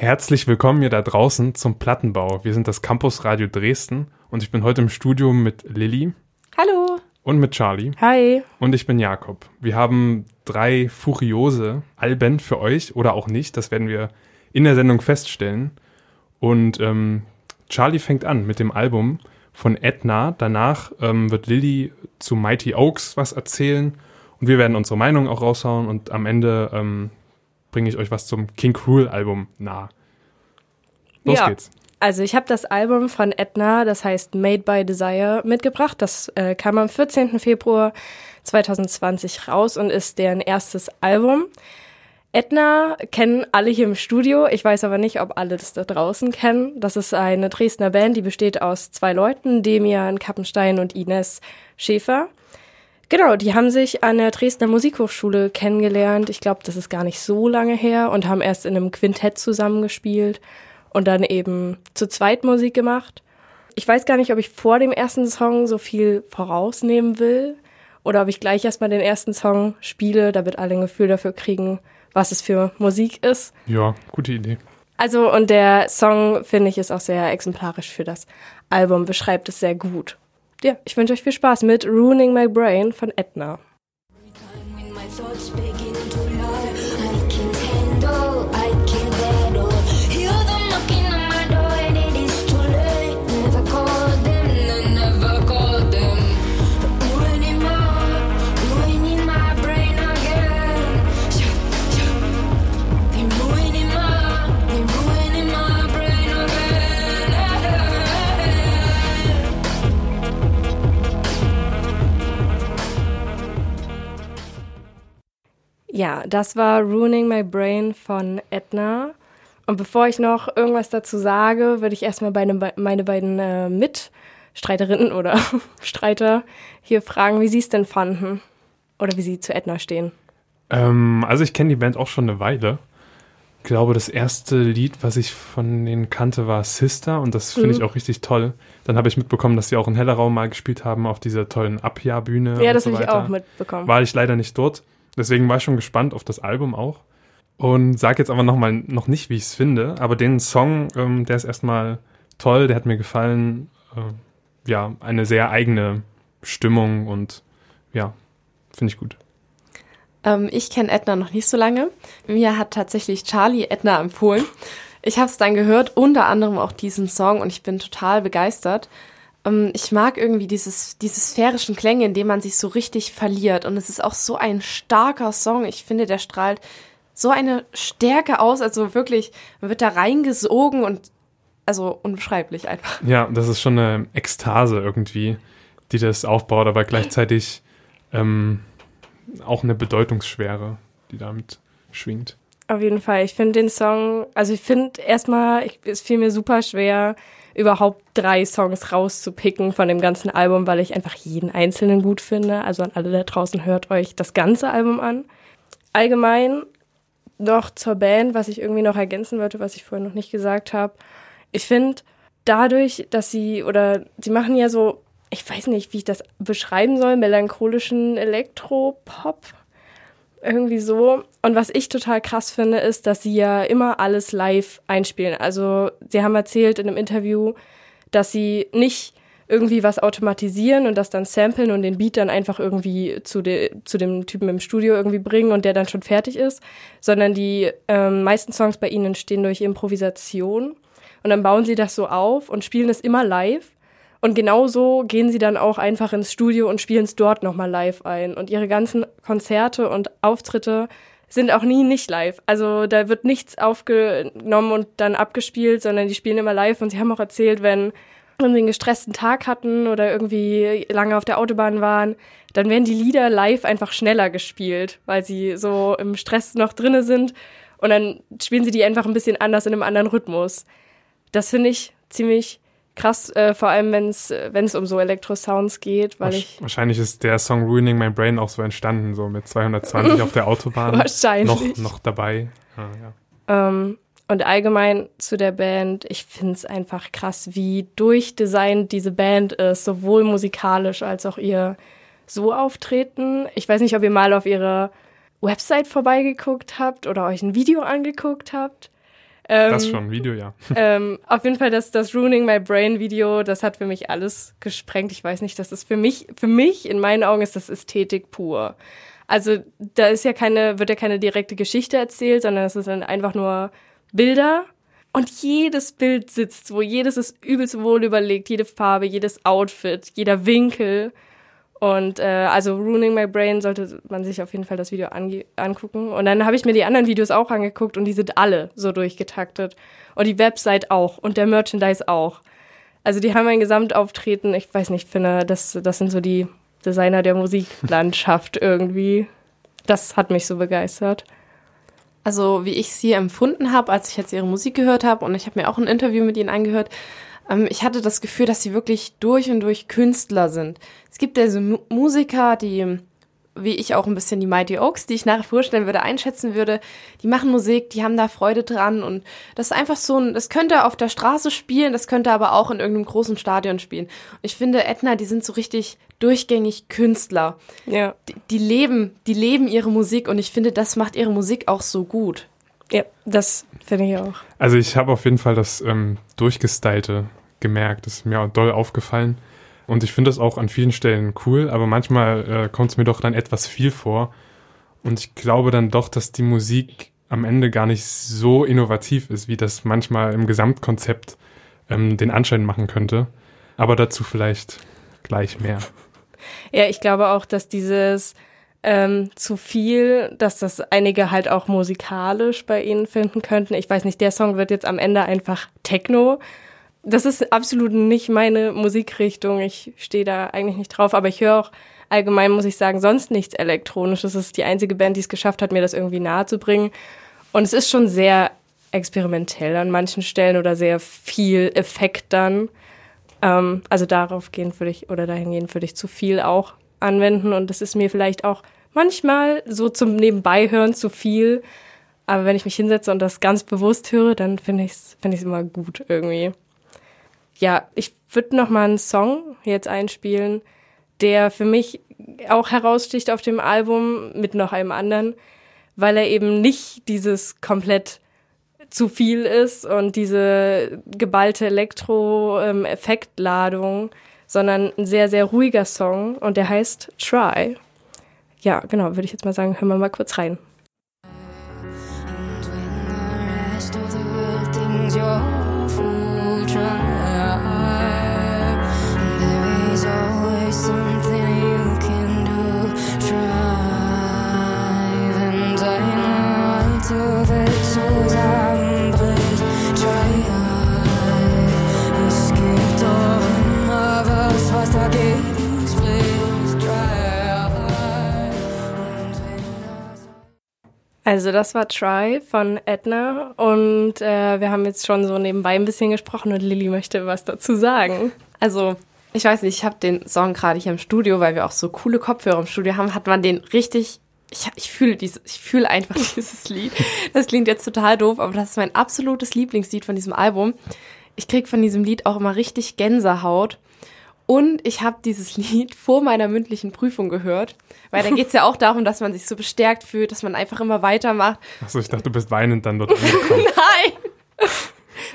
Herzlich willkommen hier da draußen zum Plattenbau. Wir sind das Campus Radio Dresden und ich bin heute im Studio mit Lilly. Hallo. Und mit Charlie. Hi. Und ich bin Jakob. Wir haben drei furiose Alben für euch oder auch nicht. Das werden wir in der Sendung feststellen. Und ähm, Charlie fängt an mit dem Album von Edna. Danach ähm, wird Lilly zu Mighty Oaks was erzählen. Und wir werden unsere Meinung auch raushauen. Und am Ende ähm, bringe ich euch was zum King Cruel Album nahe. Los ja. geht's. Also ich habe das Album von Edna, das heißt Made by Desire, mitgebracht. Das äh, kam am 14. Februar 2020 raus und ist deren erstes Album. Edna kennen alle hier im Studio. Ich weiß aber nicht, ob alle das da draußen kennen. Das ist eine Dresdner Band, die besteht aus zwei Leuten, Demian Kappenstein und Ines Schäfer. Genau, die haben sich an der Dresdner Musikhochschule kennengelernt. Ich glaube, das ist gar nicht so lange her und haben erst in einem Quintett zusammengespielt und dann eben zu zweit Musik gemacht. Ich weiß gar nicht, ob ich vor dem ersten Song so viel vorausnehmen will oder ob ich gleich erstmal den ersten Song spiele, damit alle ein Gefühl dafür kriegen, was es für Musik ist. Ja, gute Idee. Also, und der Song, finde ich, ist auch sehr exemplarisch für das Album, beschreibt es sehr gut ja, ich wünsche euch viel Spaß mit Ruining My Brain von Edna. Ja, das war Ruining My Brain von Edna. Und bevor ich noch irgendwas dazu sage, würde ich erstmal meine, meine beiden äh, Mitstreiterinnen oder Streiter hier fragen, wie sie es denn fanden. Oder wie sie zu Edna stehen. Ähm, also ich kenne die Band auch schon eine Weile. Ich glaube, das erste Lied, was ich von denen kannte, war Sister und das finde mhm. ich auch richtig toll. Dann habe ich mitbekommen, dass sie auch in Hellerraum mal gespielt haben auf dieser tollen Abjahr-Bühne. Ja, das so habe ich auch mitbekommen. War ich leider nicht dort. Deswegen war ich schon gespannt auf das Album auch. Und sage jetzt aber noch mal noch nicht, wie ich es finde. Aber den Song, ähm, der ist erstmal toll, der hat mir gefallen. Äh, ja, eine sehr eigene Stimmung und ja, finde ich gut. Ähm, ich kenne Edna noch nicht so lange. Mir hat tatsächlich Charlie Edna empfohlen. Ich habe es dann gehört, unter anderem auch diesen Song und ich bin total begeistert. Ähm, ich mag irgendwie dieses, diese sphärischen Klänge, in denen man sich so richtig verliert. Und es ist auch so ein starker Song. Ich finde, der strahlt so eine Stärke aus. Also wirklich, man wird da reingesogen und also unbeschreiblich einfach. Ja, das ist schon eine Ekstase irgendwie, die das aufbaut, aber gleichzeitig ähm, auch eine Bedeutungsschwere, die damit schwingt. Auf jeden Fall. Ich finde den Song, also ich finde erstmal, es fiel mir super schwer, überhaupt drei Songs rauszupicken von dem ganzen Album, weil ich einfach jeden einzelnen gut finde. Also an alle da draußen hört euch das ganze Album an. Allgemein noch zur Band, was ich irgendwie noch ergänzen wollte, was ich vorhin noch nicht gesagt habe. Ich finde, dadurch, dass sie, oder sie machen ja so, ich weiß nicht, wie ich das beschreiben soll, melancholischen Elektropop irgendwie so. Und was ich total krass finde, ist, dass sie ja immer alles live einspielen. Also sie haben erzählt in einem Interview, dass sie nicht irgendwie was automatisieren und das dann samplen und den Beat dann einfach irgendwie zu, de, zu dem Typen im Studio irgendwie bringen und der dann schon fertig ist, sondern die ähm, meisten Songs bei ihnen entstehen durch Improvisation und dann bauen sie das so auf und spielen es immer live und genauso gehen sie dann auch einfach ins Studio und spielen es dort nochmal live ein. Und ihre ganzen Konzerte und Auftritte sind auch nie nicht live. Also da wird nichts aufgenommen und dann abgespielt, sondern die spielen immer live. Und sie haben auch erzählt, wenn, wenn sie einen gestressten Tag hatten oder irgendwie lange auf der Autobahn waren, dann werden die Lieder live einfach schneller gespielt, weil sie so im Stress noch drinne sind. Und dann spielen sie die einfach ein bisschen anders in einem anderen Rhythmus. Das finde ich ziemlich krass, äh, vor allem wenn es es um so Elektrosounds geht, weil ich wahrscheinlich ist der Song Ruining My Brain auch so entstanden, so mit 220 auf der Autobahn. Wahrscheinlich noch noch dabei. Ah, ja. ähm, und allgemein zu der Band, ich finde es einfach krass, wie durchdesignt diese Band ist, sowohl musikalisch als auch ihr so auftreten. Ich weiß nicht, ob ihr mal auf ihre Website vorbeigeguckt habt oder euch ein Video angeguckt habt. Ähm, das schon, Video, ja. ähm, auf jeden Fall das, das Ruining My Brain Video, das hat für mich alles gesprengt. Ich weiß nicht, das ist für mich, für mich, in meinen Augen ist das Ästhetik pur. Also da ist ja keine, wird ja keine direkte Geschichte erzählt, sondern es sind einfach nur Bilder. Und jedes Bild sitzt wo, jedes ist übelst wohl überlegt, jede Farbe, jedes Outfit, jeder Winkel. Und äh, also Ruining My Brain sollte man sich auf jeden Fall das Video angucken. Und dann habe ich mir die anderen Videos auch angeguckt und die sind alle so durchgetaktet. Und die Website auch und der Merchandise auch. Also die haben ein Gesamtauftreten, ich weiß nicht, finde, das, das sind so die Designer der Musiklandschaft irgendwie. Das hat mich so begeistert. Also wie ich sie empfunden habe, als ich jetzt ihre Musik gehört habe und ich habe mir auch ein Interview mit ihnen angehört, ich hatte das Gefühl, dass sie wirklich durch und durch Künstler sind. Es gibt ja so Musiker, die, wie ich auch ein bisschen die Mighty Oaks, die ich nachher vorstellen würde, einschätzen würde, die machen Musik, die haben da Freude dran und das ist einfach so ein, das könnte auf der Straße spielen, das könnte aber auch in irgendeinem großen Stadion spielen. Und ich finde, Edna, die sind so richtig durchgängig Künstler. Ja. Die, die leben, die leben ihre Musik und ich finde, das macht ihre Musik auch so gut. Ja, das finde ich auch. Also ich habe auf jeden Fall das ähm, Durchgestylte gemerkt. Das ist mir auch doll aufgefallen. Und ich finde das auch an vielen Stellen cool, aber manchmal äh, kommt es mir doch dann etwas viel vor. Und ich glaube dann doch, dass die Musik am Ende gar nicht so innovativ ist, wie das manchmal im Gesamtkonzept ähm, den Anschein machen könnte. Aber dazu vielleicht gleich mehr. Ja, ich glaube auch, dass dieses ähm, zu viel, dass das einige halt auch musikalisch bei ihnen finden könnten. Ich weiß nicht, der Song wird jetzt am Ende einfach Techno das ist absolut nicht meine Musikrichtung. Ich stehe da eigentlich nicht drauf, aber ich höre auch allgemein, muss ich sagen, sonst nichts Elektronisches. Das ist die einzige Band, die es geschafft hat, mir das irgendwie nahe zu bringen. Und es ist schon sehr experimentell an manchen Stellen oder sehr viel Effekt dann. Ähm, also darauf gehen würde ich oder dahingehend würde ich zu viel auch anwenden und das ist mir vielleicht auch manchmal so zum Nebenbeihören zu viel. Aber wenn ich mich hinsetze und das ganz bewusst höre, dann finde ich es find immer gut irgendwie ja, ich würde noch mal einen Song jetzt einspielen, der für mich auch heraussticht auf dem Album mit noch einem anderen, weil er eben nicht dieses komplett zu viel ist und diese geballte Elektro-Effektladung, sondern ein sehr, sehr ruhiger Song und der heißt Try. Ja, genau, würde ich jetzt mal sagen, hören wir mal kurz rein. Also das war Try von Edna und äh, wir haben jetzt schon so nebenbei ein bisschen gesprochen und Lilly möchte was dazu sagen. Also ich weiß nicht, ich habe den Song gerade hier im Studio, weil wir auch so coole Kopfhörer im Studio haben, hat man den richtig ich, ich fühle dieses, ich fühle einfach dieses Lied. Das klingt jetzt total doof, aber das ist mein absolutes Lieblingslied von diesem Album. Ich krieg von diesem Lied auch immer richtig Gänsehaut. Und ich habe dieses Lied vor meiner mündlichen Prüfung gehört, weil da geht's ja auch darum, dass man sich so bestärkt fühlt, dass man einfach immer weitermacht. Achso, ich dachte, du bist weinend dann dort angekommen. Nein!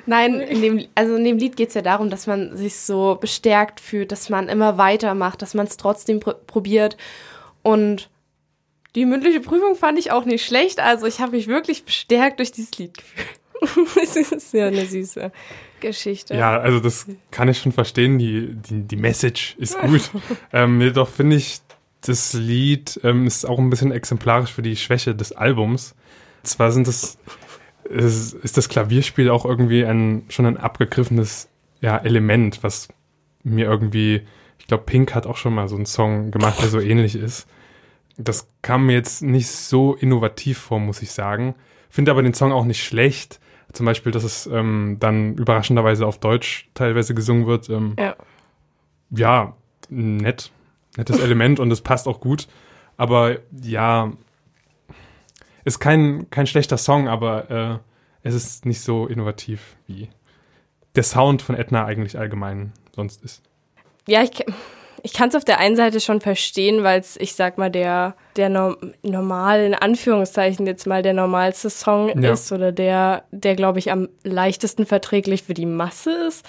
Nein, in dem, also in dem Lied geht's ja darum, dass man sich so bestärkt fühlt, dass man immer weitermacht, dass man es trotzdem pr probiert. Und die mündliche Prüfung fand ich auch nicht schlecht. Also ich habe mich wirklich bestärkt durch dieses Lied gefühlt. das ist ja eine süße Geschichte. Ja, also das kann ich schon verstehen. Die, die, die Message ist gut. ähm, jedoch finde ich, das Lied ähm, ist auch ein bisschen exemplarisch für die Schwäche des Albums. Zwar sind das, ist, ist das Klavierspiel auch irgendwie ein, schon ein abgegriffenes ja, Element, was mir irgendwie, ich glaube, Pink hat auch schon mal so einen Song gemacht, der so ähnlich ist. Das kam mir jetzt nicht so innovativ vor, muss ich sagen. Finde aber den Song auch nicht schlecht. Zum Beispiel, dass es ähm, dann überraschenderweise auf Deutsch teilweise gesungen wird. Ähm, ja. ja, nett. Nettes Element und es passt auch gut. Aber ja, ist kein, kein schlechter Song, aber äh, es ist nicht so innovativ, wie der Sound von Edna eigentlich allgemein sonst ist. Ja, ich, ich kann es auf der einen Seite schon verstehen, weil es, ich sag mal, der, der no normal, in Anführungszeichen jetzt mal der normalste Song ja. ist oder der, der, glaube ich, am leichtesten verträglich für die Masse ist.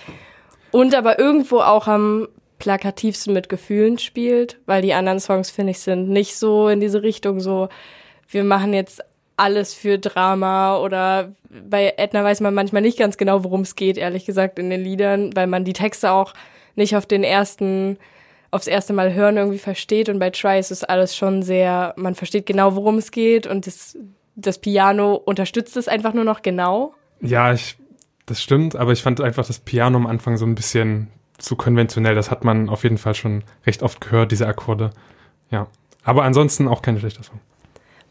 Und aber irgendwo auch am plakativsten mit Gefühlen spielt, weil die anderen Songs, finde ich, sind nicht so in diese Richtung so, wir machen jetzt alles für Drama oder bei Edna weiß man manchmal nicht ganz genau, worum es geht, ehrlich gesagt, in den Liedern, weil man die Texte auch nicht auf den ersten, aufs erste Mal hören irgendwie versteht und bei Try ist es alles schon sehr, man versteht genau, worum es geht und das, das Piano unterstützt es einfach nur noch genau. Ja, ich, das stimmt, aber ich fand einfach das Piano am Anfang so ein bisschen zu konventionell. Das hat man auf jeden Fall schon recht oft gehört, diese Akkorde. Ja. Aber ansonsten auch kein schlechter Song.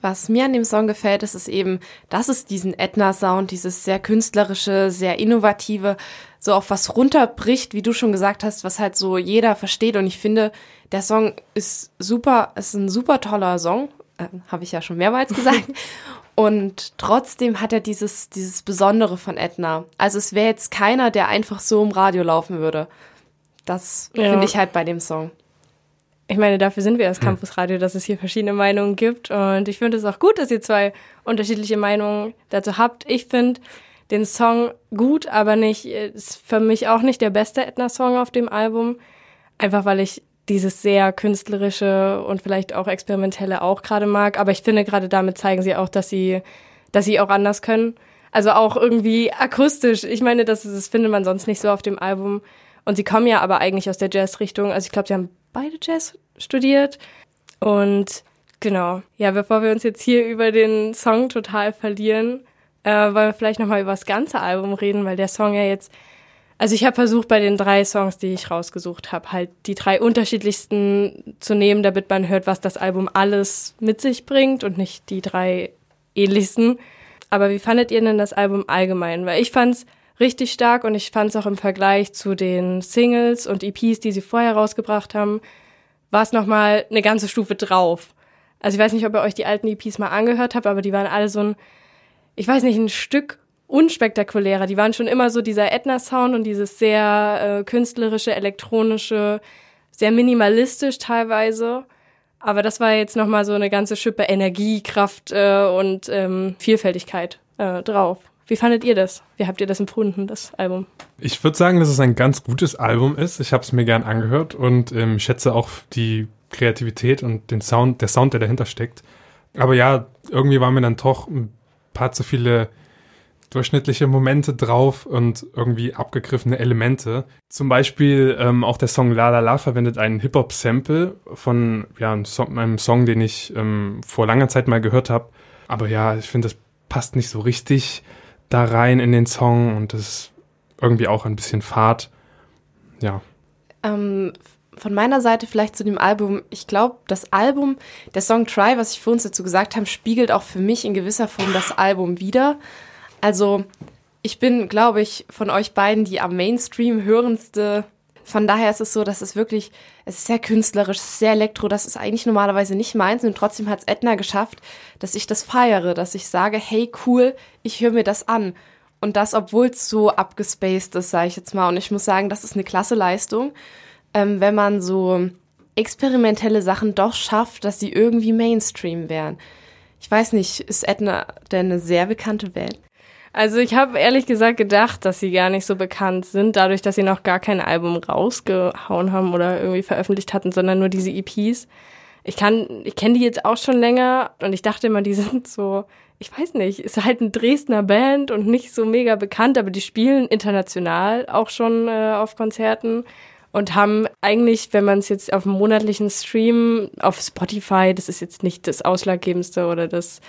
Was mir an dem Song gefällt, ist es eben, dass es diesen Edna-Sound, dieses sehr künstlerische, sehr innovative, so auf was runterbricht, wie du schon gesagt hast, was halt so jeder versteht. Und ich finde, der Song ist super, ist ein super toller Song, äh, habe ich ja schon mehrmals gesagt. Und trotzdem hat er dieses, dieses Besondere von Edna. Also es wäre jetzt keiner, der einfach so im Radio laufen würde. Das ja. finde ich halt bei dem Song ich meine, dafür sind wir das hm. Campusradio, dass es hier verschiedene Meinungen gibt. Und ich finde es auch gut, dass ihr zwei unterschiedliche Meinungen dazu habt. Ich finde den Song gut, aber nicht, ist für mich auch nicht der beste Edna-Song auf dem Album. Einfach weil ich dieses sehr künstlerische und vielleicht auch experimentelle auch gerade mag. Aber ich finde, gerade damit zeigen sie auch, dass sie, dass sie auch anders können. Also auch irgendwie akustisch. Ich meine, das, das findet man sonst nicht so auf dem Album. Und sie kommen ja aber eigentlich aus der Jazz-Richtung. Also ich glaube, sie haben beide Jazz studiert. Und genau, ja, bevor wir uns jetzt hier über den Song total verlieren, äh, wollen wir vielleicht nochmal über das ganze Album reden, weil der Song ja jetzt, also ich habe versucht bei den drei Songs, die ich rausgesucht habe, halt die drei unterschiedlichsten zu nehmen, damit man hört, was das Album alles mit sich bringt und nicht die drei ähnlichsten. Aber wie fandet ihr denn das Album allgemein? Weil ich fand's richtig stark und ich fand es auch im Vergleich zu den Singles und EPs, die sie vorher rausgebracht haben, war es nochmal eine ganze Stufe drauf. Also ich weiß nicht, ob ihr euch die alten EPs mal angehört habt, aber die waren alle so ein, ich weiß nicht, ein Stück unspektakulärer. Die waren schon immer so dieser Edna-Sound und dieses sehr äh, künstlerische, elektronische, sehr minimalistisch teilweise. Aber das war jetzt nochmal so eine ganze Schippe Energie, Kraft äh, und ähm, Vielfältigkeit äh, drauf. Wie fandet ihr das? Wie habt ihr das empfunden, das Album? Ich würde sagen, dass es ein ganz gutes Album ist. Ich habe es mir gern angehört und ähm, schätze auch die Kreativität und den Sound, der Sound, der dahinter steckt. Aber ja, irgendwie waren mir dann doch ein paar zu viele durchschnittliche Momente drauf und irgendwie abgegriffene Elemente. Zum Beispiel ähm, auch der Song La La La verwendet einen Hip-Hop-Sample von ja, einem Song, einem Song, den ich ähm, vor langer Zeit mal gehört habe. Aber ja, ich finde, das passt nicht so richtig da rein in den Song und das ist irgendwie auch ein bisschen Fahrt. Ja. Ähm, von meiner Seite vielleicht zu dem Album. Ich glaube, das Album, der Song Try, was ich für uns dazu gesagt habe, spiegelt auch für mich in gewisser Form das Album wieder. Also, ich bin, glaube ich, von euch beiden die am Mainstream hörendste von daher ist es so, dass es wirklich, es ist sehr künstlerisch, sehr elektro, das ist eigentlich normalerweise nicht meins und trotzdem hat es Edna geschafft, dass ich das feiere, dass ich sage, hey cool, ich höre mir das an. Und das, obwohl es so abgespaced ist, sage ich jetzt mal. Und ich muss sagen, das ist eine klasse Leistung, ähm, wenn man so experimentelle Sachen doch schafft, dass sie irgendwie Mainstream wären. Ich weiß nicht, ist Edna denn eine sehr bekannte Band? Also ich habe ehrlich gesagt gedacht, dass sie gar nicht so bekannt sind, dadurch, dass sie noch gar kein Album rausgehauen haben oder irgendwie veröffentlicht hatten, sondern nur diese EPs. Ich kann, ich kenne die jetzt auch schon länger und ich dachte immer, die sind so, ich weiß nicht, ist halt ein Dresdner Band und nicht so mega bekannt, aber die spielen international auch schon äh, auf Konzerten und haben eigentlich, wenn man es jetzt auf einem monatlichen Stream auf Spotify, das ist jetzt nicht das Ausschlaggebendste oder das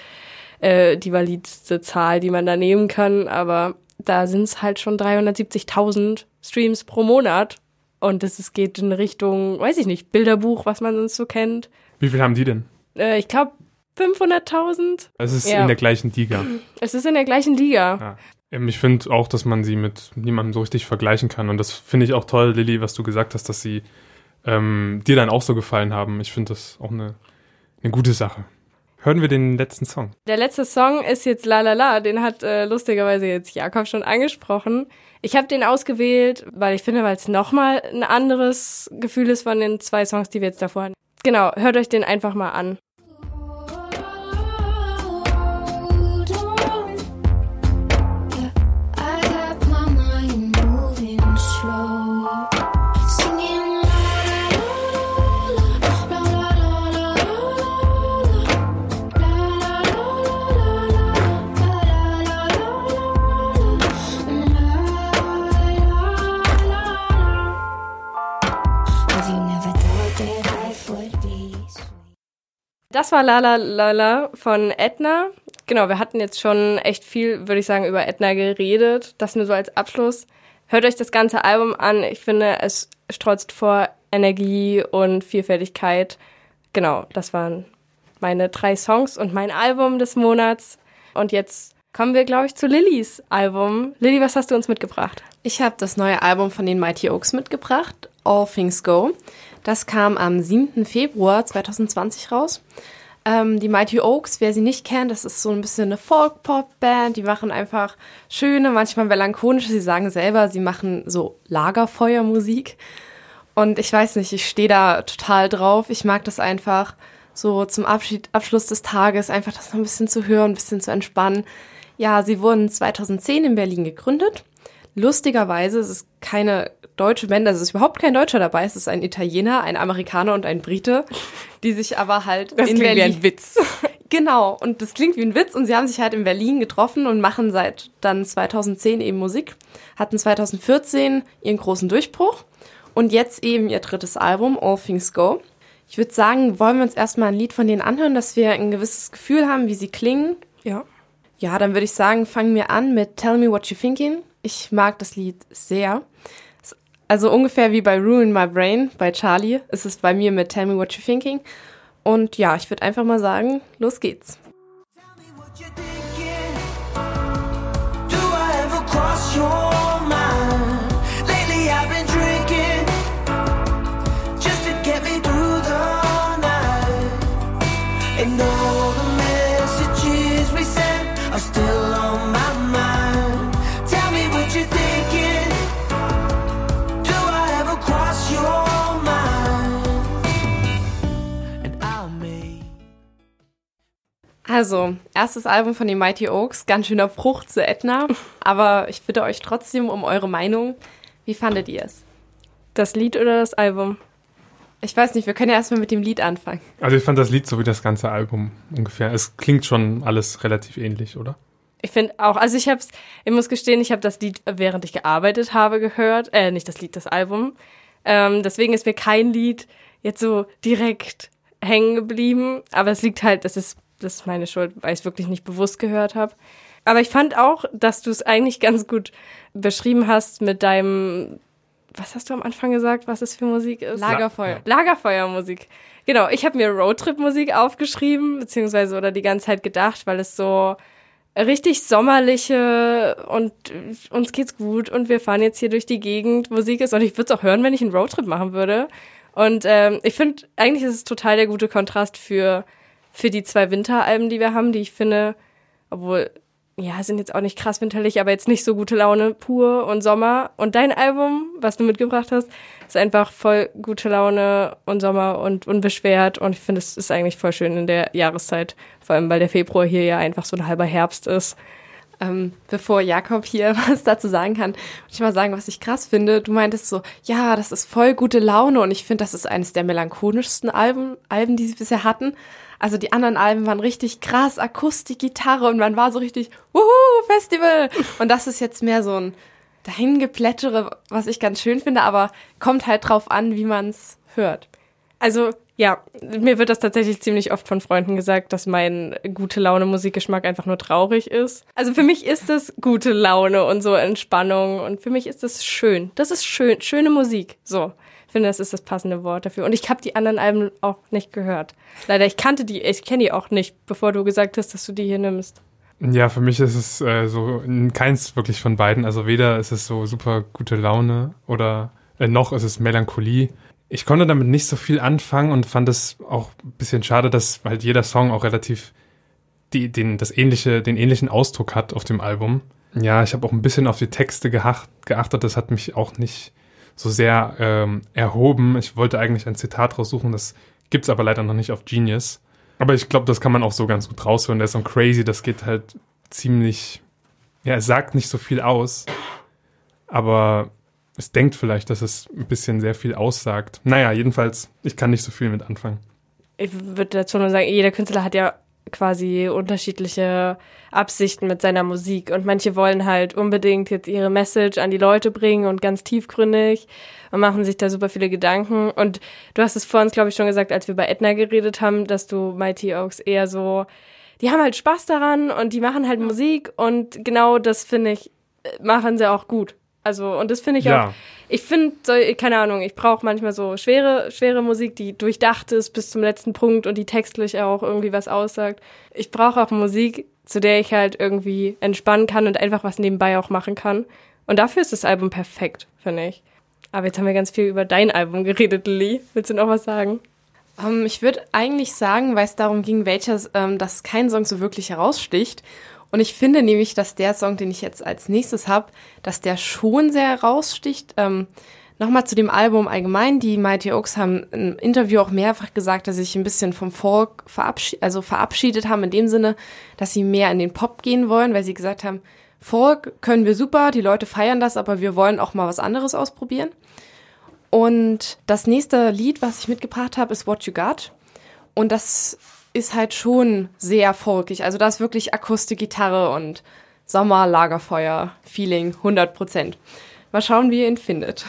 äh, die validste Zahl, die man da nehmen kann, aber da sind es halt schon 370.000 Streams pro Monat. Und das ist, geht in Richtung, weiß ich nicht, Bilderbuch, was man sonst so kennt. Wie viel haben die denn? Äh, ich glaube 500.000. Es ist ja. in der gleichen Liga. Es ist in der gleichen Liga. Ja. Ähm, ich finde auch, dass man sie mit niemandem so richtig vergleichen kann. Und das finde ich auch toll, Lilly, was du gesagt hast, dass sie ähm, dir dann auch so gefallen haben. Ich finde das auch eine, eine gute Sache. Hören wir den letzten Song. Der letzte Song ist jetzt La La La, den hat äh, lustigerweise jetzt Jakob schon angesprochen. Ich habe den ausgewählt, weil ich finde, weil es nochmal ein anderes Gefühl ist von den zwei Songs, die wir jetzt davor hatten. Genau, hört euch den einfach mal an. Das war Lala Lala von Edna. Genau, wir hatten jetzt schon echt viel, würde ich sagen, über Edna geredet. Das nur so als Abschluss. Hört euch das ganze Album an. Ich finde, es strotzt vor Energie und Vielfältigkeit. Genau, das waren meine drei Songs und mein Album des Monats. Und jetzt kommen wir, glaube ich, zu Lillys Album. Lilly, was hast du uns mitgebracht? Ich habe das neue Album von den Mighty Oaks mitgebracht, All Things Go. Das kam am 7. Februar 2020 raus. Ähm, die Mighty Oaks, wer sie nicht kennt, das ist so ein bisschen eine Folk-Pop-Band. Die machen einfach schöne, manchmal melancholische. Sie sagen selber, sie machen so Lagerfeuermusik. Und ich weiß nicht, ich stehe da total drauf. Ich mag das einfach so zum Abschied, Abschluss des Tages, einfach das noch ein bisschen zu hören, ein bisschen zu entspannen. Ja, sie wurden 2010 in Berlin gegründet. Lustigerweise ist es keine deutsche Band, also es ist überhaupt kein Deutscher dabei, es ist ein Italiener, ein Amerikaner und ein Brite, die sich aber halt das in klingt Berlin wie ein Witz. Genau, und das klingt wie ein Witz und sie haben sich halt in Berlin getroffen und machen seit dann 2010 eben Musik, hatten 2014 ihren großen Durchbruch und jetzt eben ihr drittes Album All Things Go. Ich würde sagen, wollen wir uns erstmal ein Lied von denen anhören, dass wir ein gewisses Gefühl haben, wie sie klingen. Ja. Ja, dann würde ich sagen, fangen wir an mit Tell Me What You Thinking. Ich mag das Lied sehr. Also ungefähr wie bei Ruin My Brain bei Charlie ist es bei mir mit Tell Me What You Thinking. Und ja, ich würde einfach mal sagen, los geht's. Tell me what you're Also, erstes Album von den Mighty Oaks, ganz schöner Bruch zu Edna. Aber ich bitte euch trotzdem um eure Meinung. Wie fandet ihr es? Das Lied oder das Album? Ich weiß nicht, wir können ja erstmal mit dem Lied anfangen. Also ich fand das Lied so wie das ganze Album ungefähr. Es klingt schon alles relativ ähnlich, oder? Ich finde auch, also ich hab's, ich muss gestehen, ich habe das Lied, während ich gearbeitet habe, gehört. Äh, nicht das Lied, das Album. Ähm, deswegen ist mir kein Lied jetzt so direkt hängen geblieben. Aber es liegt halt, das ist, das ist meine Schuld, weil ich es wirklich nicht bewusst gehört habe. Aber ich fand auch, dass du es eigentlich ganz gut beschrieben hast mit deinem, was hast du am Anfang gesagt, was es für Musik ist? Lagerfeuer. Lagerfeuermusik. Genau, ich habe mir Roadtrip-Musik aufgeschrieben, beziehungsweise oder die ganze Zeit gedacht, weil es so richtig sommerliche und uns geht's gut und wir fahren jetzt hier durch die Gegend Musik ist und ich würde es auch hören, wenn ich einen Roadtrip machen würde. Und ähm, ich finde, eigentlich ist es total der gute Kontrast für, für die zwei Winteralben, die wir haben, die ich finde, obwohl, ja, sind jetzt auch nicht krass winterlich, aber jetzt nicht so gute Laune pur und Sommer. Und dein Album, was du mitgebracht hast, ist einfach voll gute Laune und Sommer und unbeschwert. Und ich finde, es ist eigentlich voll schön in der Jahreszeit. Vor allem, weil der Februar hier ja einfach so ein halber Herbst ist. Ähm, bevor Jakob hier was dazu sagen kann, muss ich mal sagen, was ich krass finde. Du meintest so, ja, das ist voll gute Laune und ich finde, das ist eines der melancholischsten Alben, Alben, die sie bisher hatten. Also die anderen Alben waren richtig krass, Akustik, Gitarre und man war so richtig, wuhu, Festival. Und das ist jetzt mehr so ein Dahingeplätschere, was ich ganz schön finde, aber kommt halt drauf an, wie man es hört. Also, ja, mir wird das tatsächlich ziemlich oft von Freunden gesagt, dass mein gute Laune Musikgeschmack einfach nur traurig ist. Also für mich ist das gute Laune und so Entspannung und für mich ist das schön. Das ist schön, schöne Musik. So. Finde, das ist das passende Wort dafür. Und ich habe die anderen Alben auch nicht gehört. Leider, ich kannte die, ich kenne die auch nicht, bevor du gesagt hast, dass du die hier nimmst. Ja, für mich ist es äh, so keins wirklich von beiden. Also weder ist es so super gute Laune oder äh, noch ist es Melancholie. Ich konnte damit nicht so viel anfangen und fand es auch ein bisschen schade, dass halt jeder Song auch relativ die, den, das ähnliche, den ähnlichen Ausdruck hat auf dem Album. Ja, ich habe auch ein bisschen auf die Texte geacht, geachtet. Das hat mich auch nicht so sehr ähm, erhoben. Ich wollte eigentlich ein Zitat raussuchen, das gibt's aber leider noch nicht auf Genius. Aber ich glaube, das kann man auch so ganz gut raushören. Der Song Crazy, das geht halt ziemlich, ja, es sagt nicht so viel aus, aber es denkt vielleicht, dass es ein bisschen sehr viel aussagt. Naja, jedenfalls, ich kann nicht so viel mit anfangen. Ich würde dazu nur sagen, jeder Künstler hat ja quasi unterschiedliche Absichten mit seiner Musik. Und manche wollen halt unbedingt jetzt ihre Message an die Leute bringen und ganz tiefgründig und machen sich da super viele Gedanken. Und du hast es vor uns glaube ich schon gesagt, als wir bei Edna geredet haben, dass du Mighty Oaks eher so die haben halt Spaß daran und die machen halt Musik und genau das finde ich machen sie auch gut. Also und das finde ich Ja. auch ich finde, keine Ahnung, ich brauche manchmal so schwere, schwere Musik, die durchdacht ist bis zum letzten Punkt und die textlich auch irgendwie was aussagt. Ich brauche auch Musik, zu der ich halt irgendwie entspannen kann und einfach was nebenbei auch machen kann. Und dafür ist das Album perfekt, finde ich. Aber jetzt haben wir ganz viel über dein Album geredet, Lilly. Willst du noch was sagen? Ähm, ich würde eigentlich sagen, weil es darum ging, welcher, ähm, dass kein Song so wirklich heraussticht. Und ich finde nämlich, dass der Song, den ich jetzt als nächstes habe, dass der schon sehr heraussticht. Ähm, Nochmal zu dem Album allgemein. Die Mighty Oaks haben im Interview auch mehrfach gesagt, dass sie sich ein bisschen vom Folk verabschied also verabschiedet haben, in dem Sinne, dass sie mehr in den Pop gehen wollen, weil sie gesagt haben, Folk können wir super, die Leute feiern das, aber wir wollen auch mal was anderes ausprobieren. Und das nächste Lied, was ich mitgebracht habe, ist What You Got. Und das ist halt schon sehr folkig. Also da ist wirklich Akustik, Gitarre und Sommer, Lagerfeuer, Feeling 100 Prozent. Mal schauen, wie ihr ihn findet.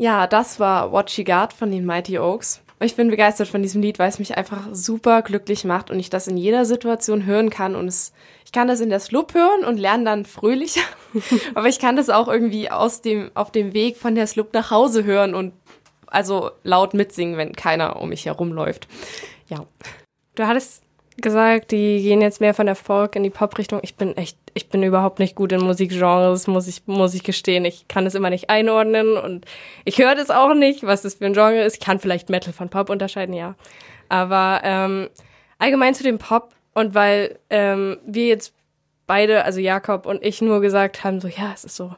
Ja, das war What She Got von den Mighty Oaks. Ich bin begeistert von diesem Lied, weil es mich einfach super glücklich macht und ich das in jeder Situation hören kann und es, ich kann das in der Slup hören und lerne dann fröhlicher, aber ich kann das auch irgendwie aus dem, auf dem Weg von der Slup nach Hause hören und also laut mitsingen, wenn keiner um mich herumläuft. Ja. Du hattest gesagt, die gehen jetzt mehr von der Folk in die Pop-Richtung. Ich bin echt, ich bin überhaupt nicht gut in Musikgenres, muss ich, muss ich gestehen. Ich kann es immer nicht einordnen und ich höre das auch nicht, was das für ein Genre ist. Ich kann vielleicht Metal von Pop unterscheiden, ja. Aber ähm, allgemein zu dem Pop und weil ähm, wir jetzt beide, also Jakob und ich, nur gesagt haben, so ja, es ist so,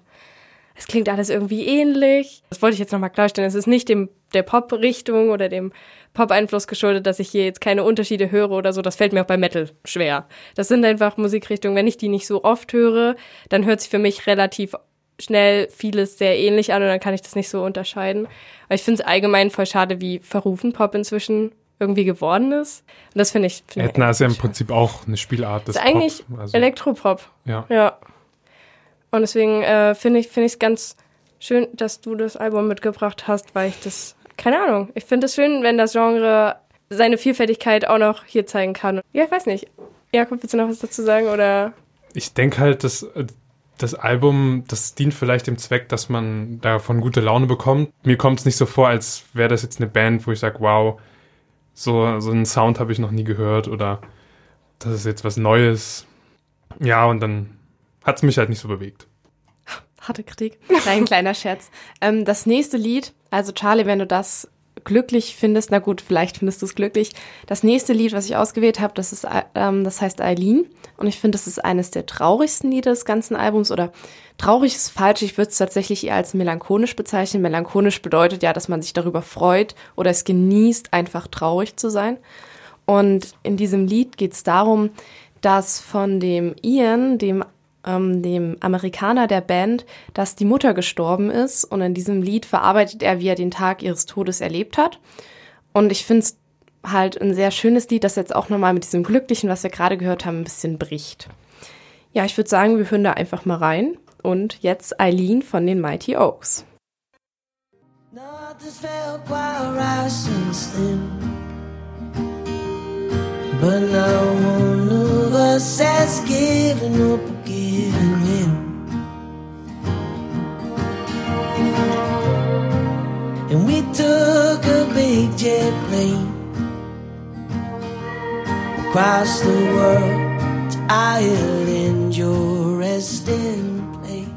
es klingt alles irgendwie ähnlich. Das wollte ich jetzt nochmal klarstellen. Es ist nicht dem der Pop-Richtung oder dem Pop-Einfluss geschuldet, dass ich hier jetzt keine Unterschiede höre oder so. Das fällt mir auch bei Metal schwer. Das sind einfach Musikrichtungen, wenn ich die nicht so oft höre, dann hört sich für mich relativ schnell vieles sehr ähnlich an und dann kann ich das nicht so unterscheiden. Aber ich finde es allgemein voll schade, wie verrufen Pop inzwischen irgendwie geworden ist. Und das finde ich. Find Edna ist ja im schade. Prinzip auch eine Spielart des ist eigentlich Pop. Also, Elektropop. ja. Ja. Und deswegen äh, finde ich finde ich es ganz schön, dass du das Album mitgebracht hast, weil ich das keine Ahnung. Ich finde es schön, wenn das Genre seine Vielfältigkeit auch noch hier zeigen kann. Ja, ich weiß nicht. Jakob, willst du noch was dazu sagen oder? Ich denke halt, dass äh, das Album, das dient vielleicht dem Zweck, dass man davon gute Laune bekommt. Mir kommt es nicht so vor, als wäre das jetzt eine Band, wo ich sage, wow, so, so einen Sound habe ich noch nie gehört oder das ist jetzt was Neues. Ja, und dann hat es mich halt nicht so bewegt. Harte Kritik. Ein kleiner Scherz. Ähm, das nächste Lied, also Charlie, wenn du das glücklich findest, na gut, vielleicht findest du es glücklich. Das nächste Lied, was ich ausgewählt habe, das ist, ähm, das heißt Eileen. Und ich finde, das ist eines der traurigsten Lieder des ganzen Albums. Oder traurig ist falsch, ich würde es tatsächlich eher als melancholisch bezeichnen. Melancholisch bedeutet ja, dass man sich darüber freut oder es genießt, einfach traurig zu sein. Und in diesem Lied geht es darum, dass von dem Ian, dem ähm, dem Amerikaner der Band, dass die Mutter gestorben ist. Und in diesem Lied verarbeitet er, wie er den Tag ihres Todes erlebt hat. Und ich finde es halt ein sehr schönes Lied, das jetzt auch nochmal mit diesem Glücklichen, was wir gerade gehört haben, ein bisschen bricht. Ja, ich würde sagen, wir hören da einfach mal rein. Und jetzt Eileen von den Mighty Oaks. Nothing's felt quite right since then. But now one of us us as giving up And we took a big jet plane across the world to Ireland, your resting place.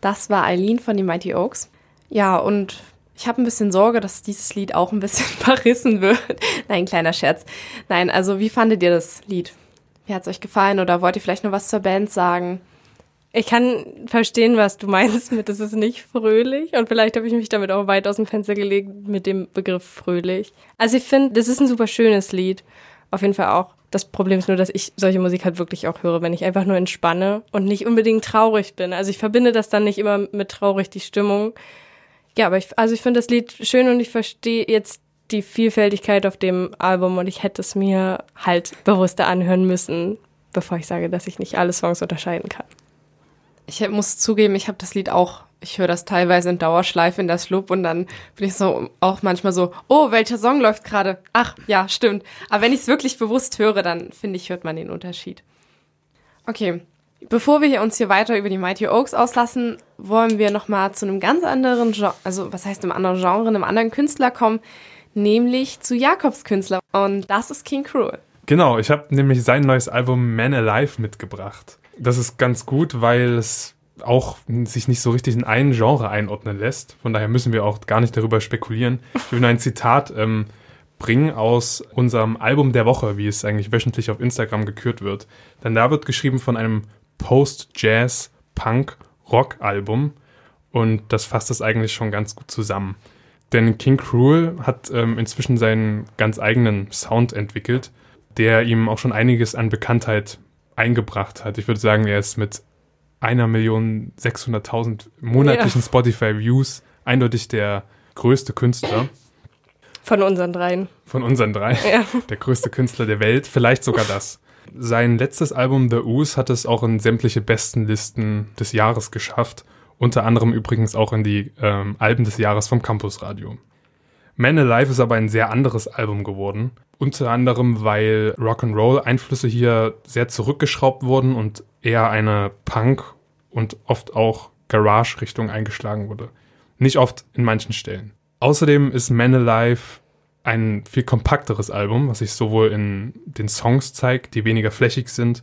Das war Eileen von den Mighty Oaks. Ja, und ich habe ein bisschen Sorge, dass dieses Lied auch ein bisschen verrissen wird. Nein, kleiner Scherz. Nein, also wie fandet ihr das Lied? Wie hat's euch gefallen oder wollt ihr vielleicht noch was zur Band sagen? Ich kann verstehen, was du meinst mit, es ist nicht fröhlich. Und vielleicht habe ich mich damit auch weit aus dem Fenster gelegt mit dem Begriff fröhlich. Also ich finde, das ist ein super schönes Lied. Auf jeden Fall auch. Das Problem ist nur, dass ich solche Musik halt wirklich auch höre, wenn ich einfach nur entspanne und nicht unbedingt traurig bin. Also ich verbinde das dann nicht immer mit traurig, die Stimmung. Ja, aber ich, also ich finde das Lied schön und ich verstehe jetzt die Vielfältigkeit auf dem Album und ich hätte es mir halt bewusster anhören müssen, bevor ich sage, dass ich nicht alle Songs unterscheiden kann. Ich muss zugeben, ich habe das Lied auch, ich höre das teilweise in Dauerschleife in das Loop und dann bin ich so auch manchmal so, oh, welcher Song läuft gerade? Ach, ja, stimmt. Aber wenn ich es wirklich bewusst höre, dann finde ich, hört man den Unterschied. Okay, bevor wir uns hier weiter über die Mighty Oaks auslassen, wollen wir nochmal zu einem ganz anderen Genre, also was heißt einem anderen Genre, einem anderen Künstler kommen, nämlich zu Jakobs Künstler und das ist King Cruel. Genau, ich habe nämlich sein neues Album Man Alive mitgebracht. Das ist ganz gut, weil es auch sich nicht so richtig in ein Genre einordnen lässt. Von daher müssen wir auch gar nicht darüber spekulieren. Ich will nur ein Zitat ähm, bringen aus unserem Album der Woche, wie es eigentlich wöchentlich auf Instagram gekürt wird. Denn da wird geschrieben von einem Post-Jazz-Punk-Rock-Album und das fasst es eigentlich schon ganz gut zusammen. Denn King Cruel hat ähm, inzwischen seinen ganz eigenen Sound entwickelt, der ihm auch schon einiges an Bekanntheit eingebracht hat. Ich würde sagen, er ist mit einer Million 600.000 monatlichen Ja. Spotify-Views eindeutig der größte Künstler Von unseren dreien. von unseren drei. Ja. Der größte Künstler der Welt, vielleicht sogar das. Sein letztes Album The Ooze hat es auch in sämtliche besten Listen des Jahres geschafft. Unter anderem übrigens auch in die ähm, Alben des Jahres vom Campus Radio. Man Alive ist aber ein sehr anderes Album geworden. Unter anderem, weil Rock'n'Roll-Einflüsse hier sehr zurückgeschraubt wurden und eher eine Punk- und oft auch Garage-Richtung eingeschlagen wurde. Nicht oft in manchen Stellen. Außerdem ist Man Alive ein viel kompakteres Album, was sich sowohl in den Songs zeigt, die weniger flächig sind,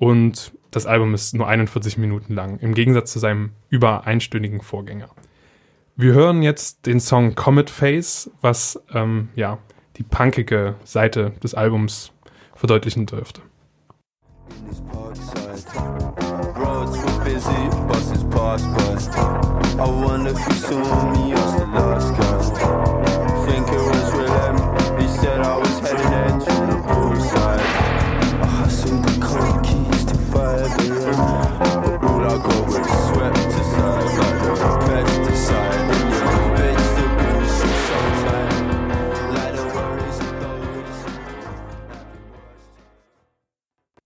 und das Album ist nur 41 Minuten lang, im Gegensatz zu seinem über einstündigen Vorgänger. Wir hören jetzt den Song Comet Face, was ähm, ja die punkige Seite des Albums verdeutlichen dürfte. in. I wonder if you saw me as the last guy.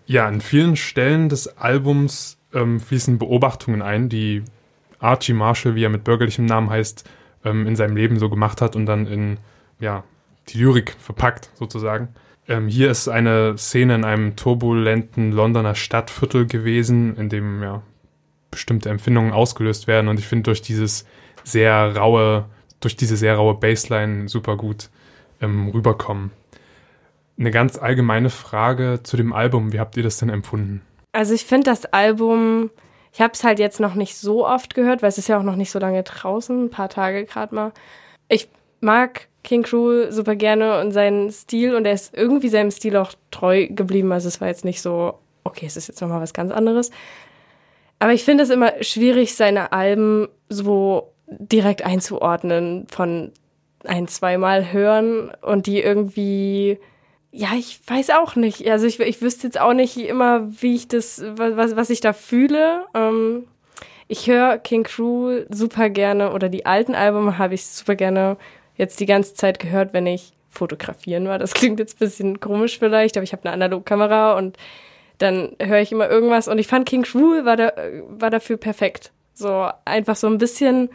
Ja, an vielen Stellen des Albums ähm, fließen Beobachtungen ein, die Archie Marshall, wie er mit bürgerlichem Namen heißt, ähm, in seinem Leben so gemacht hat und dann in ja, die Lyrik verpackt, sozusagen. Ähm, hier ist eine Szene in einem turbulenten Londoner Stadtviertel gewesen, in dem ja, bestimmte Empfindungen ausgelöst werden und ich finde durch dieses sehr raue, durch diese sehr raue Bassline super gut ähm, rüberkommen. Eine ganz allgemeine Frage zu dem Album. Wie habt ihr das denn empfunden? Also ich finde das Album, ich habe es halt jetzt noch nicht so oft gehört, weil es ist ja auch noch nicht so lange draußen, ein paar Tage gerade mal. Ich mag King Cruel super gerne und seinen Stil und er ist irgendwie seinem Stil auch treu geblieben. Also es war jetzt nicht so, okay, es ist jetzt nochmal was ganz anderes. Aber ich finde es immer schwierig, seine Alben so direkt einzuordnen von ein, zweimal hören und die irgendwie ja, ich weiß auch nicht. Also ich, ich wüsste jetzt auch nicht immer, wie ich das, was, was ich da fühle. Ähm, ich höre King Cruel super gerne oder die alten Alben habe ich super gerne jetzt die ganze Zeit gehört, wenn ich fotografieren war. Das klingt jetzt ein bisschen komisch vielleicht, aber ich habe eine Analogkamera und dann höre ich immer irgendwas und ich fand King Cruel war, da, war dafür perfekt. So einfach so ein bisschen,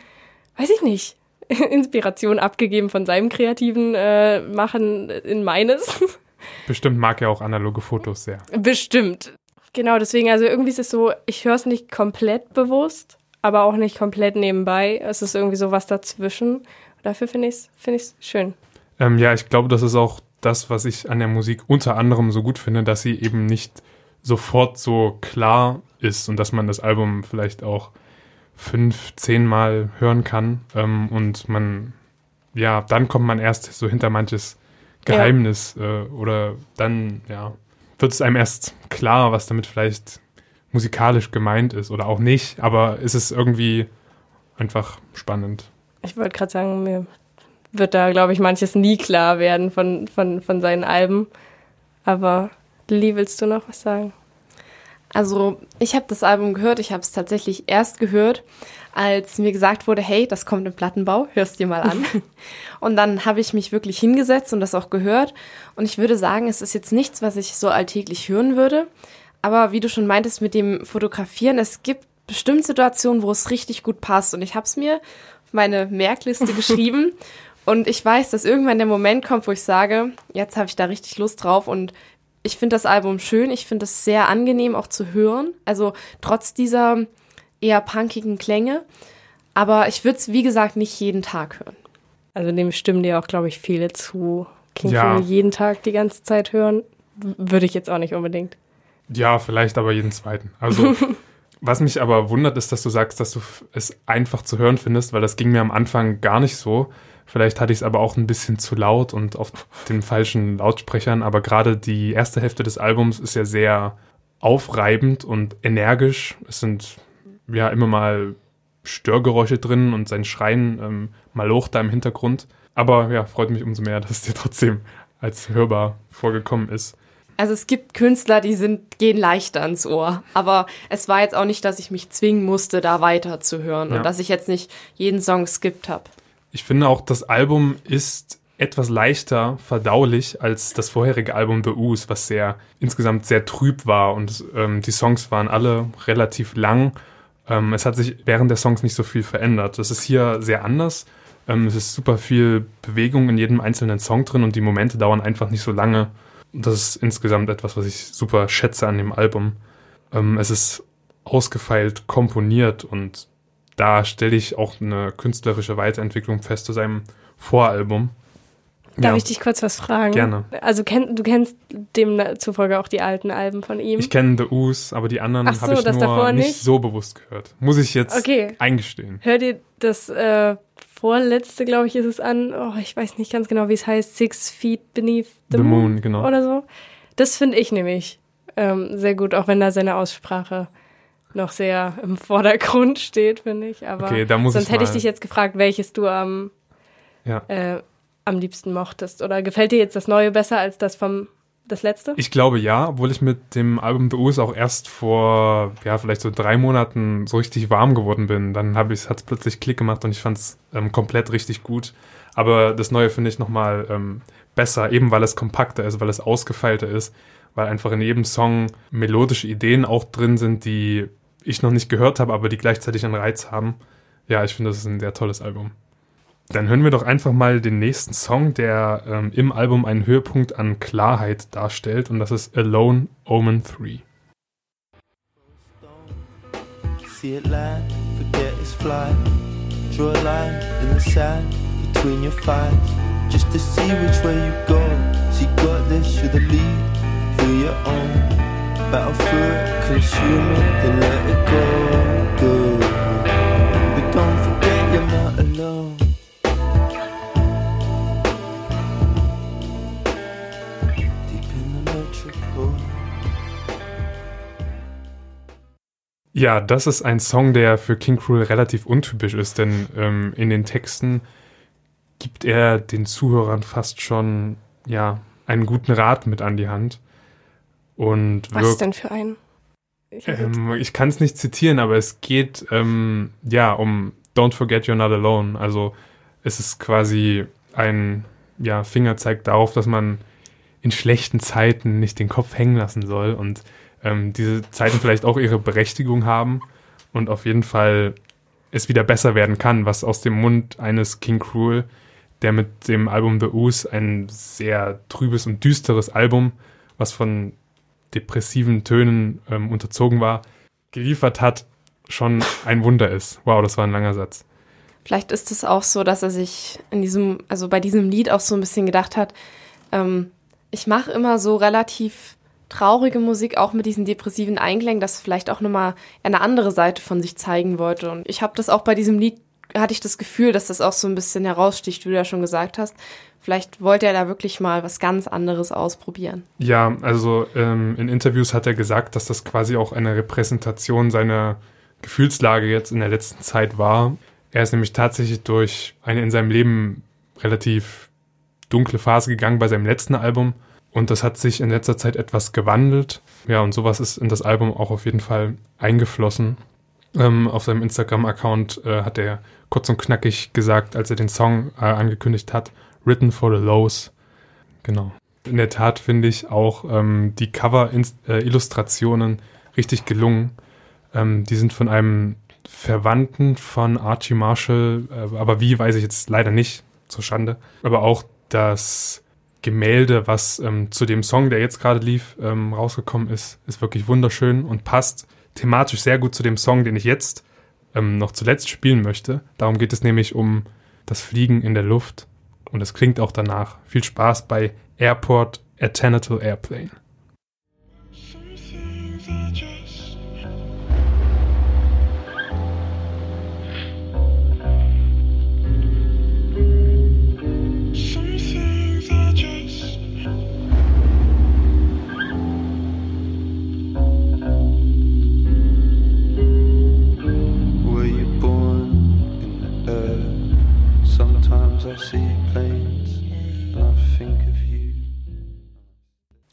weiß ich nicht, Inspiration abgegeben von seinem kreativen äh, Machen in meines. Bestimmt mag er auch analoge Fotos sehr. Bestimmt. Genau, deswegen, also irgendwie ist es so, ich höre es nicht komplett bewusst, aber auch nicht komplett nebenbei. Es ist irgendwie so was dazwischen. Dafür finde ich es find ich's schön. Ähm, ja, ich glaube, das ist auch das, was ich an der Musik unter anderem so gut finde, dass sie eben nicht sofort so klar ist und dass man das Album vielleicht auch fünf, zehnmal hören kann ähm, und man, ja, dann kommt man erst so hinter manches Geheimnis äh, oder dann, ja, wird es einem erst klar, was damit vielleicht musikalisch gemeint ist oder auch nicht, aber es ist irgendwie einfach spannend. Ich wollte gerade sagen, mir wird da, glaube ich, manches nie klar werden von, von, von seinen Alben. Aber Lili, willst du noch was sagen? Also ich habe das Album gehört, ich habe es tatsächlich erst gehört, als mir gesagt wurde, hey, das kommt im Plattenbau, hörst dir mal an. und dann habe ich mich wirklich hingesetzt und das auch gehört. Und ich würde sagen, es ist jetzt nichts, was ich so alltäglich hören würde. Aber wie du schon meintest mit dem Fotografieren, es gibt bestimmt Situationen, wo es richtig gut passt. Und ich habe es mir auf meine Merkliste geschrieben. Und ich weiß, dass irgendwann der Moment kommt, wo ich sage, jetzt habe ich da richtig Lust drauf und ich finde das Album schön, ich finde es sehr angenehm auch zu hören, also trotz dieser eher punkigen Klänge, aber ich würde es wie gesagt nicht jeden Tag hören. Also dem stimmen dir auch, glaube ich, viele zu. King Ja. Cole jeden Tag die ganze Zeit hören, würde ich jetzt auch nicht unbedingt. Ja, vielleicht aber jeden zweiten. Also, was mich aber wundert, ist, dass du sagst, dass du es einfach zu hören findest, weil das ging mir am Anfang gar nicht so. Vielleicht hatte ich es aber auch ein bisschen zu laut und auf den falschen Lautsprechern, aber gerade die erste Hälfte des Albums ist ja sehr aufreibend und energisch. Es sind ja immer mal Störgeräusche drin und sein Schreien ähm, malocht da im Hintergrund. Aber ja, freut mich umso mehr, dass es dir trotzdem als hörbar vorgekommen ist. Also es gibt Künstler, die sind, gehen leichter ans Ohr. Aber es war jetzt auch nicht, dass ich mich zwingen musste, da weiter zu hören Ja. und dass ich jetzt nicht jeden Song skippt habe. Ich finde auch, das Album ist etwas leichter verdaulich als das vorherige Album The Ooze, was sehr insgesamt sehr trüb war und ähm, die Songs waren alle relativ lang. Ähm, es hat sich während der Songs nicht so viel verändert. Das ist hier sehr anders. Ähm, es ist super viel Bewegung in jedem einzelnen Song drin und die Momente dauern einfach nicht so lange. Das ist insgesamt etwas, was ich super schätze an dem Album. Ähm, es ist ausgefeilt komponiert und da stelle ich auch eine künstlerische Weiterentwicklung fest zu seinem Voralbum. Darf Ja. ich dich kurz was fragen? Gerne. Also kenn, du kennst demzufolge auch die alten Alben von ihm? Ich kenne The Ooze, aber die anderen so, habe ich das nur nicht, nicht? so bewusst gehört. Muss ich jetzt Okay. eingestehen. Hör dir das äh, vorletzte, glaube ich, ist es an. Oh, ich weiß nicht ganz genau, wie es heißt. Six Feet Beneath the, The Moon, Moon, genau. Oder so. Das finde ich nämlich ähm, sehr gut, auch wenn da seine Aussprache noch sehr im Vordergrund steht, finde ich. Aber Okay, da muss sonst hätte ich dich jetzt gefragt, welches du am, Ja. äh, am liebsten mochtest. Oder gefällt dir jetzt das Neue besser als das vom das letzte? Ich glaube ja, obwohl ich mit dem Album The Ooze auch erst vor, ja, vielleicht so drei Monaten so richtig warm geworden bin. Dann habe ich, hat es plötzlich Klick gemacht und ich fand es ähm, komplett richtig gut. Aber das Neue finde ich nochmal ähm, besser, eben weil es kompakter ist, weil es ausgefeilter ist, weil einfach in jedem Song melodische Ideen auch drin sind, die ich noch nicht gehört habe, aber die gleichzeitig einen Reiz haben. Ja, ich finde, das ist ein sehr tolles Album. Dann hören wir doch einfach mal den nächsten Song, der ähm, im Album einen Höhepunkt an Klarheit darstellt, und das ist Alone Omen 3. See it land, forget it's fly. Draw a line in the sand between your thighs, just to see which way you go. So got this, you're the lead, feel your own. Battle through it, consume it, then let it go. Go. But don't forget you're not alone. Ja, das ist ein Song, der für King Cruel relativ untypisch ist, denn ähm, in den Texten gibt er den Zuhörern fast schon ja einen guten Rat mit an die Hand und Was wirkt denn für ein? Ich Ähm, ich kann es nicht zitieren, aber es geht ähm, ja um Don't forget you're not alone. Also es ist quasi ein ja, Fingerzeig darauf, dass man in schlechten Zeiten nicht den Kopf hängen lassen soll und ähm, diese Zeiten vielleicht auch ihre Berechtigung haben und auf jeden Fall es wieder besser werden kann, was aus dem Mund eines King Cruel, der mit dem Album The Ooze, ein sehr trübes und düsteres Album, was von depressiven Tönen ähm, unterzogen war, geliefert hat, schon ein Wunder ist. Wow, das war ein langer Satz. Vielleicht ist es auch so, dass er sich in diesem, also bei diesem Lied auch so ein bisschen gedacht hat, ähm, ich mache immer so relativ traurige Musik, auch mit diesen depressiven Einklängen, dass vielleicht auch nochmal eine andere Seite von sich zeigen wollte. Und ich habe das auch bei diesem Lied, hatte ich das Gefühl, dass das auch so ein bisschen heraussticht, wie du ja schon gesagt hast. Vielleicht wollte er da wirklich mal was ganz anderes ausprobieren. Ja, also ähm, in Interviews hat er gesagt, dass das quasi auch eine Repräsentation seiner Gefühlslage jetzt in der letzten Zeit war. Er ist nämlich tatsächlich durch eine in seinem Leben relativ dunkle Phase gegangen bei seinem letzten Album. Und das hat sich in letzter Zeit etwas gewandelt. Ja, und sowas ist in das Album auch auf jeden Fall eingeflossen. Ähm, auf seinem Instagram-Account äh, hat er kurz und knackig gesagt, als er den Song äh, angekündigt hat, Written for the Lows. Genau. In der Tat finde ich auch ähm, die Cover-Illustrationen richtig gelungen. Ähm, die sind von einem Verwandten von Archie Marshall, äh, aber wie weiß ich jetzt leider nicht, zur Schande. Aber auch das Gemälde, was ähm, zu dem Song, der jetzt gerade lief, ähm, rausgekommen ist, ist wirklich wunderschön und passt thematisch sehr gut zu dem Song, den ich jetzt ähm, noch zuletzt spielen möchte. Darum geht es nämlich um das Fliegen in der Luft und es klingt auch danach. Viel Spaß bei Airport Atenital Airplane.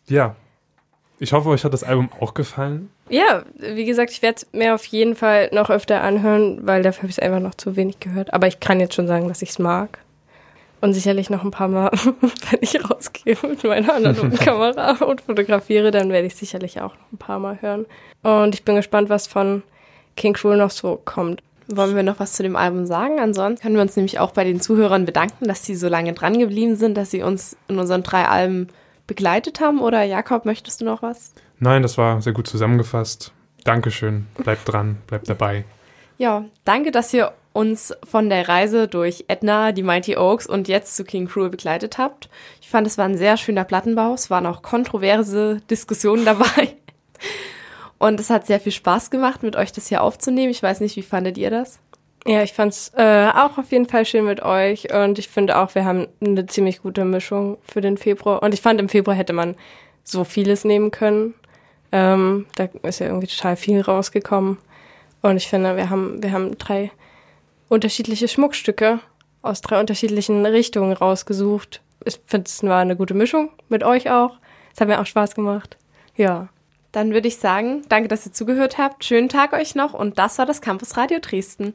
Ja, ich hoffe, euch hat das Album auch gefallen. Ja, wie gesagt, ich werde es mir auf jeden Fall noch öfter anhören, weil dafür habe ich es einfach noch zu wenig gehört. Aber ich kann jetzt schon sagen, dass ich es mag. Und sicherlich noch ein paar Mal, wenn ich rausgehe mit meiner analogen Kamera und fotografiere, dann werde ich sicherlich auch noch ein paar Mal hören. Und ich bin gespannt, was von King Cruel noch so kommt. Wollen wir noch was zu dem Album sagen? Ansonsten können wir uns nämlich auch bei den Zuhörern bedanken, dass sie so lange dran geblieben sind, dass sie uns in unseren drei Alben begleitet haben. Oder Jakob, möchtest du noch was? Nein, das war sehr gut zusammengefasst. Dankeschön. Bleibt dran, bleibt dabei. Ja, danke, dass ihr uns von der Reise durch Edna, die Mighty Oaks und jetzt zu King Cruel begleitet habt. Ich fand, es war ein sehr schöner Plattenbau. Es waren auch kontroverse Diskussionen dabei. Und es hat sehr viel Spaß gemacht, mit euch das hier aufzunehmen. Ich weiß nicht, wie fandet ihr das? Ja, ich fand's äh, auch auf jeden Fall schön mit euch und ich finde auch, wir haben eine ziemlich gute Mischung für den Februar. Und ich fand, im Februar hätte man so vieles nehmen können. Ähm, da ist ja irgendwie total viel rausgekommen. Und ich finde, wir haben, wir haben drei unterschiedliche Schmuckstücke aus drei unterschiedlichen Richtungen rausgesucht. Ich finde, es war eine gute Mischung mit euch auch. Es hat mir auch Spaß gemacht. Ja. Dann würde ich sagen, danke, dass ihr zugehört habt. Schönen Tag euch noch und das war das Campus Radio Dresden.